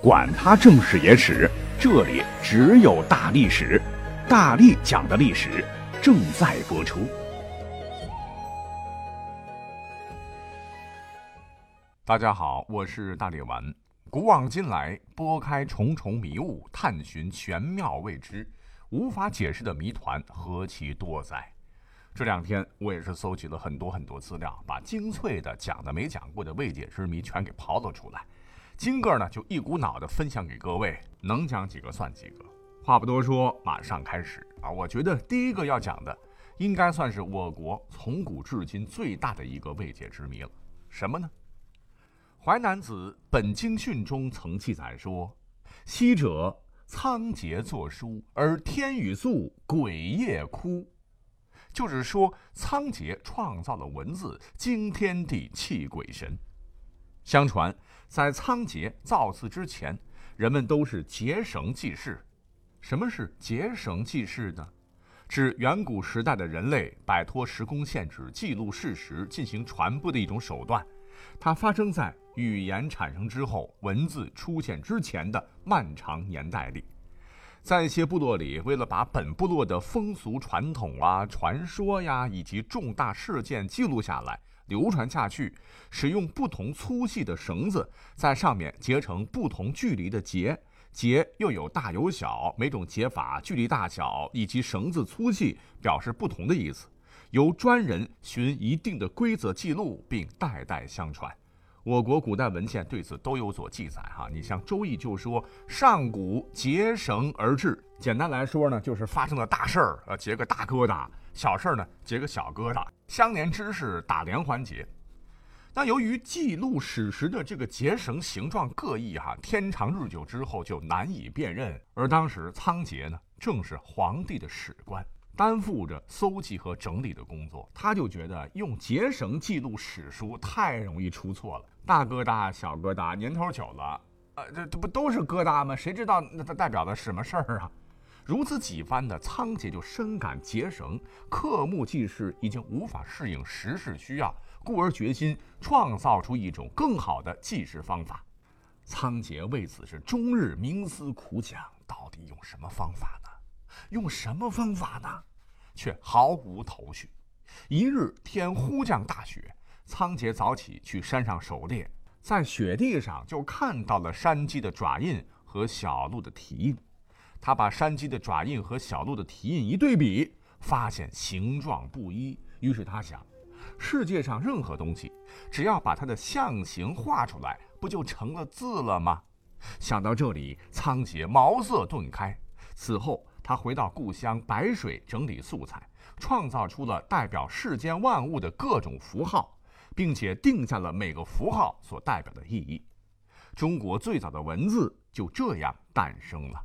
管他正史野史，这里只有大历史，大力讲的历史正在播出。大家好，我是大力丸。古往今来，拨开重重迷雾，探寻玄妙未知、无法解释的谜团，何其多哉！这两天我也是搜集了很多很多资料，把精粹的讲的没讲过的未解之谜全给刨了出来。今个呢，就一股脑的分享给各位，能讲几个算几个。话不多说，马上开始啊！我觉得第一个要讲的，应该算是我国从古至今最大的一个未解之谜了。什么呢？《淮南子·本经训》中曾记载说：“昔者仓颉作书，而天雨粟，鬼夜哭。”就是说，仓颉创造了文字，惊天地，泣鬼神。相传。在仓颉造字之前，人们都是结绳记事。什么是结绳记事呢？指远古时代的人类摆脱时空限制，记录事实进行传播的一种手段。它发生在语言产生之后、文字出现之前的漫长年代里。在一些部落里，为了把本部落的风俗传统啊、传说呀以及重大事件记录下来。流传下去，使用不同粗细的绳子，在上面结成不同距离的结，结又有大有小，每种结法、距离大小以及绳子粗细表示不同的意思，由专人循一定的规则记录，并代代相传。我国古代文献对此都有所记载。哈，你像《周易》就说：“上古结绳而治。”简单来说呢，就是发生了大事儿，呃，结个大疙瘩。小事呢，结个小疙瘩，相连知识打连环结。那由于记录史实的这个结绳形状各异，哈，天长日久之后就难以辨认。而当时仓颉呢，正是皇帝的史官，担负着搜集和整理的工作，他就觉得用结绳记录史书太容易出错了，大疙瘩、小疙瘩，年头久了，呃，这这不都是疙瘩吗？谁知道那它代表的什么事儿啊？如此几番的仓颉就深感结绳刻木记事已经无法适应时事需要，故而决心创造出一种更好的记事方法。仓颉为此是终日冥思苦想，到底用什么方法呢？用什么方法呢？却毫无头绪。一日天忽降大雪，仓颉早起去山上狩猎，在雪地上就看到了山鸡的爪印和小鹿的蹄印。他把山鸡的爪印和小鹿的蹄印一对比，发现形状不一。于是他想，世界上任何东西，只要把它的象形画出来，不就成了字了吗？想到这里，仓颉茅塞顿开。此后，他回到故乡白水，整理素材，创造出了代表世间万物的各种符号，并且定下了每个符号所代表的意义。中国最早的文字就这样诞生了。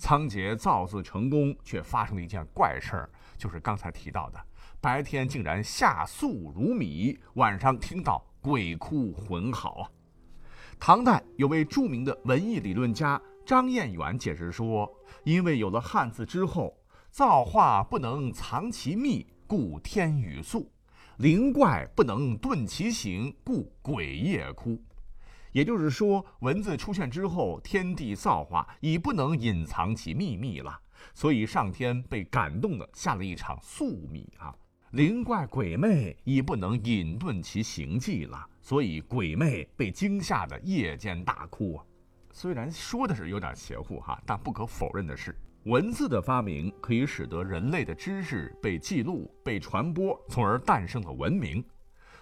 仓颉造字成功，却发生了一件怪事儿，就是刚才提到的，白天竟然下粟如米，晚上听到鬼哭魂嚎啊！唐代有位著名的文艺理论家张彦远解释说，因为有了汉字之后，造化不能藏其秘，故天雨粟；灵怪不能遁其形，故鬼夜哭。也就是说，文字出现之后，天地造化已不能隐藏其秘密了，所以上天被感动的下了一场宿米啊。灵怪鬼魅已不能隐遁其形迹了，所以鬼魅被惊吓的夜间大哭啊。虽然说的是有点邪乎哈，但不可否认的是，文字的发明可以使得人类的知识被记录、被传播，从而诞生了文明。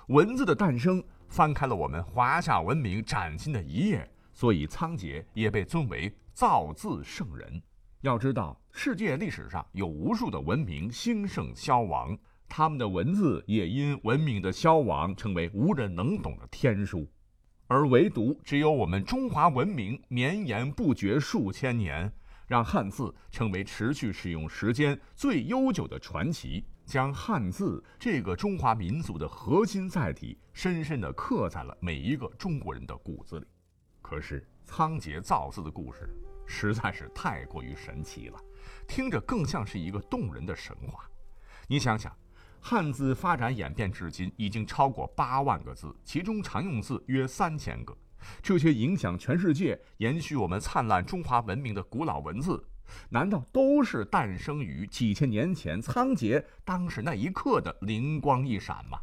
文字的诞生。翻开了我们华夏文明崭新的一页，所以仓颉也被尊为造字圣人。要知道，世界历史上有无数的文明兴盛消亡，他们的文字也因文明的消亡成为无人能懂的天书，而唯独只有我们中华文明绵延不绝数千年，让汉字成为持续使用时间最悠久的传奇。将汉字这个中华民族的核心载体深深地刻在了每一个中国人的骨子里。可是仓颉造字的故事实在是太过于神奇了，听着更像是一个动人的神话。你想想，汉字发展演变至今已经超过八万个字，其中常用字约三千个。这些影响全世界、延续我们灿烂中华文明的古老文字，难道都是诞生于几千年前仓颉当时那一刻的灵光一闪吗？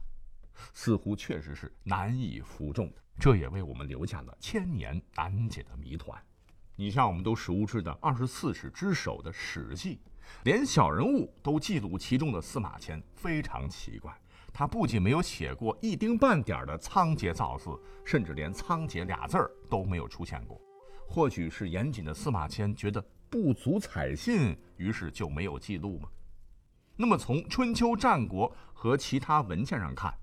似乎确实是难以服众的。这也为我们留下了千年难解的谜团。你像我们都熟知的二十四史之首的《史记》，连小人物都记录其中的司马迁，非常奇怪。他不仅没有写过一丁半点的仓颉造字，甚至连仓颉俩字儿都没有出现过。或许是严谨的司马迁觉得不足采信，于是就没有记录嘛？那么从春秋战国和其他文献上看，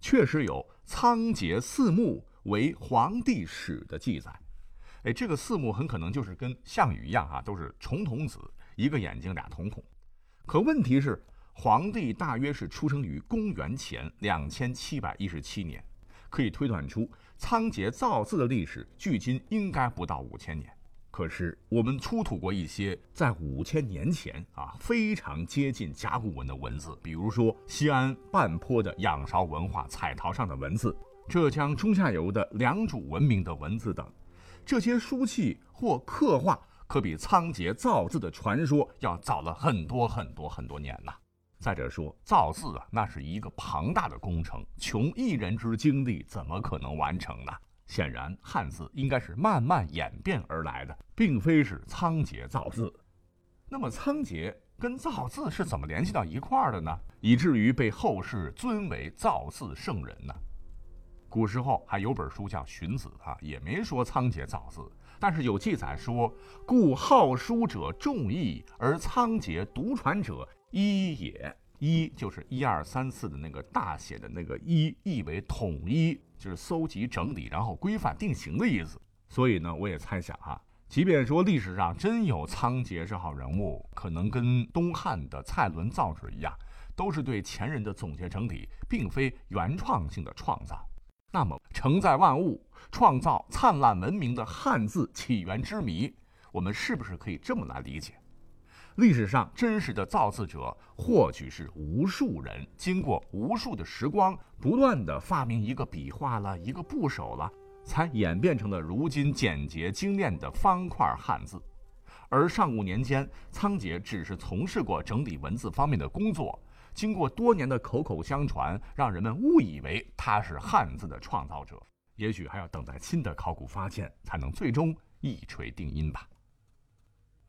确实有仓颉四目为皇帝史的记载。哎，这个四目很可能就是跟项羽一样啊，都是重瞳子，一个眼睛俩瞳孔。可问题是，皇帝大约是出生于公元前两千七百一十七年，可以推断出仓颉造字的历史距今应该不到五千年。可是我们出土过一些在五千年前啊非常接近甲骨文的文字，比如说西安半坡的仰韶文化彩陶上的文字，浙江中下游的良渚文明的文字等。这些书契或刻画可比仓颉造字的传说要早了很多很多很多年呐。再者说，造字啊，那是一个庞大的工程，穷一人之精力怎么可能完成呢？显然，汉字应该是慢慢演变而来的，并非是仓颉造字。那么，仓颉跟造字是怎么联系到一块儿的呢？以至于被后世尊为造字圣人呢？古时候还有本书叫《荀子》啊，也没说仓颉造字，但是有记载说：“故好书者众义，而仓颉独传者一也。”一就是一二三四的那个大写的那个一，意为统一，就是搜集整理，然后规范定型的意思。所以呢，我也猜想哈，即便说历史上真有仓颉这号人物，可能跟东汉的蔡伦造纸一样，都是对前人的总结整理，并非原创性的创造。那么，承载万物、创造灿烂文明的汉字起源之谜，我们是不是可以这么来理解？历史上真实的造字者，或许是无数人经过无数的时光，不断的发明一个笔画了，一个部首了，才演变成了如今简洁精炼的方块汉字。而上古年间，仓颉只是从事过整理文字方面的工作。经过多年的口口相传，让人们误以为他是汉字的创造者。也许还要等待新的考古发现，才能最终一锤定音吧。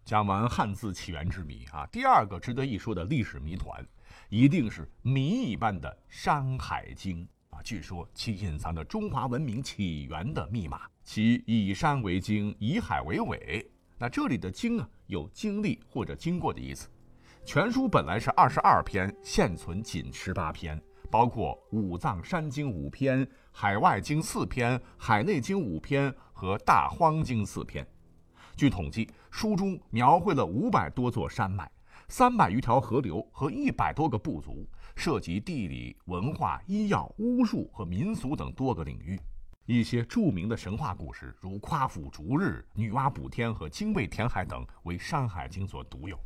讲完汉字起源之谜啊，第二个值得一说的历史谜团，一定是谜一般的《山海经》啊。据说其隐藏着中华文明起源的密码，其以山为经，以海为纬。那这里的“经”啊，有经历或者经过的意思。全书本来是二十二篇，现存仅十八篇，包括五藏山经五篇、海外经四篇、海内经五篇和大荒经四篇。据统计，书中描绘了五百多座山脉、三百余条河流和一百多个部族，涉及地理、文化、医药、巫术和民俗等多个领域。一些著名的神话故事，如夸父逐日、女娲补天和精卫填海等，为《山海经》所独有。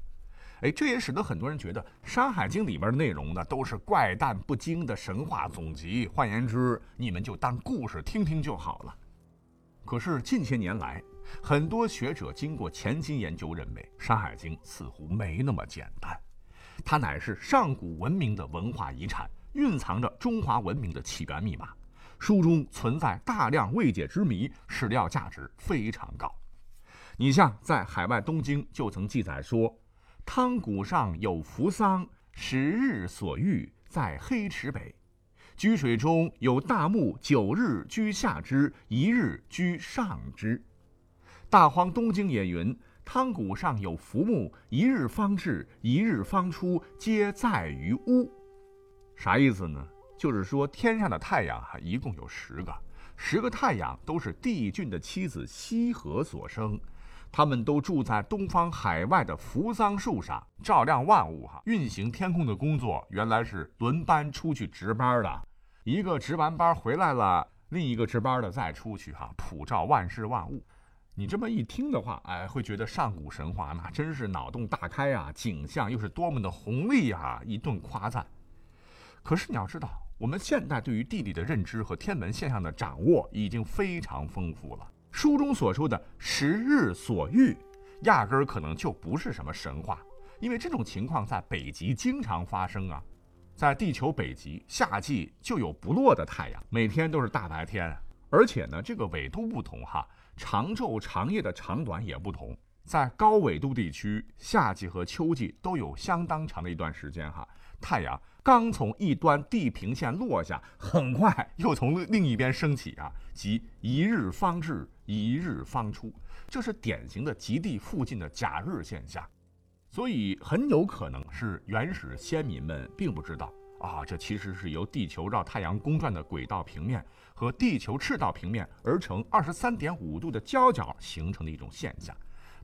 哎，这也使得很多人觉得《山海经》里边的内容呢，都是怪诞不经的神话总集。换言之，你们就当故事听听就好了。可是近些年来，很多学者经过潜心研究，认为《山海经》似乎没那么简单。它乃是上古文明的文化遗产，蕴藏着中华文明的起源密码。书中存在大量未解之谜，史料价值非常高。你像在海外东京就曾记载说。汤谷上有扶桑，十日所遇，在黑池北。居水中有大木，九日居下之，一日居上之。大荒东经也云：汤谷上有浮木，一日方至，一日方出，皆在于屋。啥意思呢？就是说天上的太阳哈，一共有十个，十个太阳都是帝俊的妻子羲和所生。他们都住在东方海外的扶桑树上，照亮万物。哈，运行天空的工作原来是轮班出去值班的，一个值完班回来了，另一个值班的再出去哈，普照万事万物。你这么一听的话，哎，会觉得上古神话那真是脑洞大开啊，景象又是多么的宏丽啊，一顿夸赞。可是你要知道，我们现代对于地理的认知和天文现象的掌握已经非常丰富了。书中所说的时日所遇，压根儿可能就不是什么神话，因为这种情况在北极经常发生啊。在地球北极，夏季就有不落的太阳，每天都是大白天，而且呢，这个纬度不同哈，长昼长夜的长短也不同。在高纬度地区，夏季和秋季都有相当长的一段时间哈，太阳刚从一端地平线落下，很快又从另一边升起啊，即一日方至，一日方出，这是典型的极地附近的假日现象。所以很有可能是原始先民们并不知道啊，这其实是由地球绕太阳公转的轨道平面和地球赤道平面而成二十三点五度的交角形成的一种现象。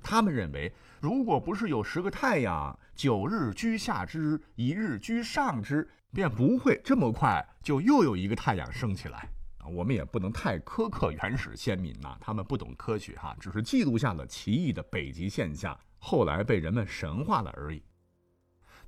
他们认为，如果不是有十个太阳，九日居下之，一日居上之，便不会这么快就又有一个太阳升起来啊。我们也不能太苛刻原始先民呐，他们不懂科学哈，只是记录下了奇异的北极现象。后来被人们神化了而已。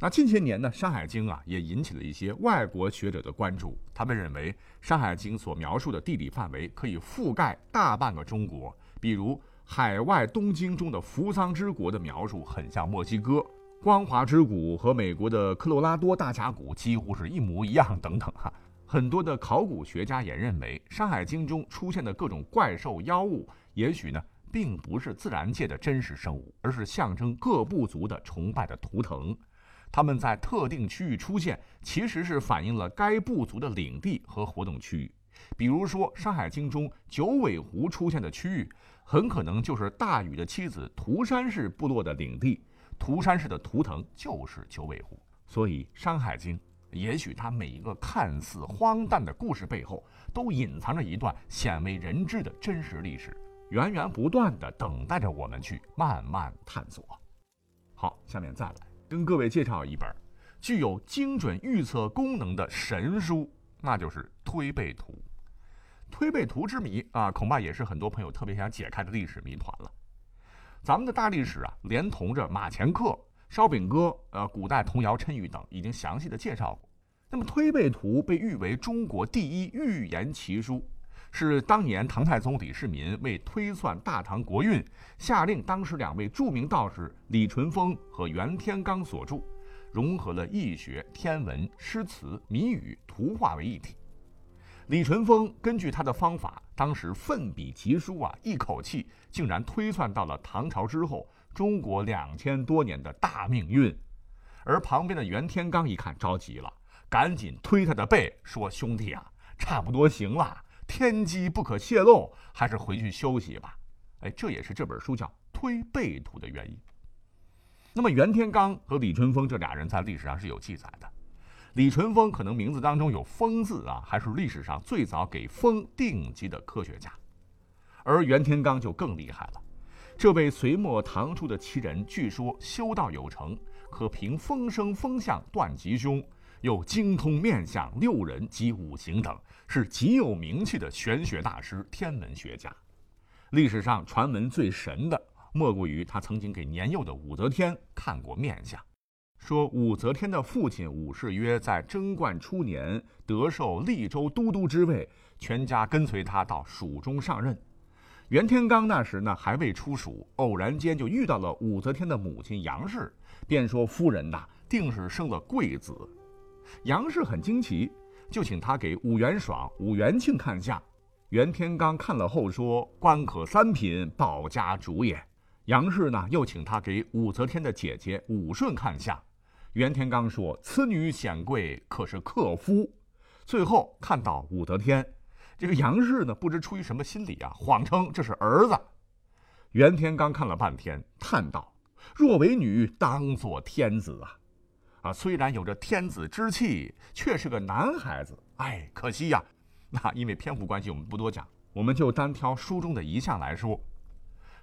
那近些年呢，《山海经》啊也引起了一些外国学者的关注。他们认为，《山海经》所描述的地理范围可以覆盖大半个中国。比如，海外东京中的扶桑之国的描述很像墨西哥，光华之谷和美国的科罗拉多大峡谷几乎是一模一样等等哈。很多的考古学家也认为，《山海经》中出现的各种怪兽妖物，也许呢。并不是自然界的真实生物，而是象征各部族的崇拜的图腾。它们在特定区域出现，其实是反映了该部族的领地和活动区域。比如说，《山海经》中九尾狐出现的区域，很可能就是大禹的妻子涂山氏部落的领地。涂山氏的图腾就是九尾狐。所以，《山海经》也许它每一个看似荒诞的故事背后，都隐藏着一段鲜为人知的真实历史。源源不断的等待着我们去慢慢探索。好，下面再来跟各位介绍一本具有精准预测功能的神书，那就是《推背图》。推背图之谜啊，恐怕也是很多朋友特别想解开的历史谜团了。咱们的大历史啊，连同着马前课、烧饼哥、呃古代童谣谶语等，已经详细的介绍过。那么，《推背图》被誉为中国第一预言奇书。是当年唐太宗李世民为推算大唐国运，下令当时两位著名道士李淳风和袁天罡所著，融合了易学、天文、诗词、谜语、图画为一体。李淳风根据他的方法，当时奋笔疾书啊，一口气竟然推算到了唐朝之后中国两千多年的大命运。而旁边的袁天罡一看着急了，赶紧推他的背说：“兄弟啊，差不多行了。”天机不可泄露，还是回去休息吧。哎，这也是这本书叫《推背图》的原因。那么，袁天罡和李淳风这俩人在历史上是有记载的。李淳风可能名字当中有“风”字啊，还是历史上最早给风定级的科学家。而袁天罡就更厉害了。这位隋末唐初的奇人，据说修道有成，可凭风声风向断吉凶。又精通面相、六人及五行等，是极有名气的玄学大师、天文学家。历史上传闻最神的，莫过于他曾经给年幼的武则天看过面相，说武则天的父亲武士曰，在贞观初年得受利州都督之位，全家跟随他到蜀中上任。袁天罡那时呢还未出蜀，偶然间就遇到了武则天的母亲杨氏，便说夫人呐，定是生了贵子。杨氏很惊奇，就请他给武元爽、武元庆看相。袁天罡看了后说：“官可三品，保家主也。”杨氏呢，又请他给武则天的姐姐武顺看相。袁天罡说：“此女显贵，可是克夫。”最后看到武则天，这个杨氏呢，不知出于什么心理啊，谎称这是儿子。袁天罡看了半天，叹道：“若为女，当作天子啊。”啊，虽然有着天子之气，却是个男孩子。哎，可惜呀。那因为篇幅关系，我们不多讲，我们就单挑书中的一项来说。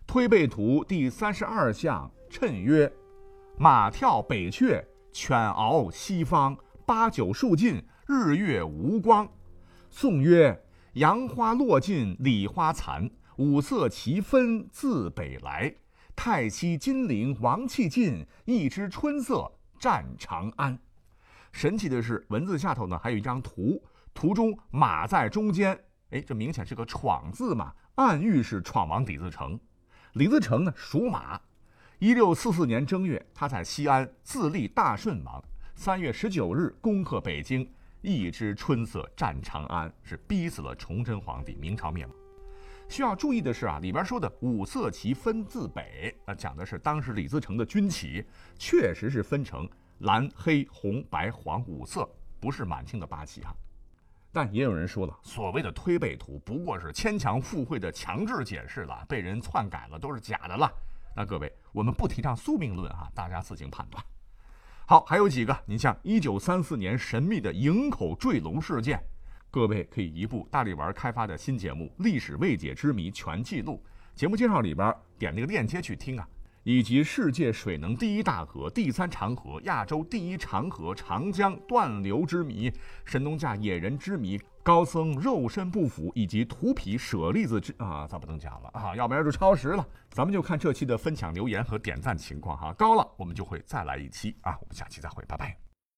推背图第三十二项谶曰：“马跳北阙，犬翱西方。八九数尽，日月无光。”颂曰：“杨花落尽李花残，五色齐分自北来。太息金陵王气尽，一枝春色。”战长安，神奇的是，文字下头呢还有一张图，图中马在中间，哎，这明显是个闯字嘛，暗喻是闯王李自成。李自成呢属马，一六四四年正月，他在西安自立大顺王。三月十九日攻克北京，一枝春色战长安，是逼死了崇祯皇帝，明朝灭亡。需要注意的是啊，里边说的五色旗分自北，那讲的是当时李自成的军旗确实是分成蓝、黑、红、白、黄五色，不是满清的八旗啊。但也有人说了，所谓的推背图不过是牵强附会的强制解释了，被人篡改了，都是假的了。那各位，我们不提倡宿命论啊，大家自行判断。好，还有几个，你像一九三四年神秘的营口坠龙事件，各位可以移步大力丸开发的新节目《历史未解之谜全记录》，节目介绍里边点那个链接去听啊。以及世界水能第一大河、第三长河、亚洲第一长河长江断流之谜、神农架野人之谜、高僧肉身不腐以及涂皮舍利子之啊，咱不能讲了啊，要不然就超时了。咱们就看这期的分享留言和点赞情况哈，高了我们就会再来一期啊，我们下期再会，拜拜。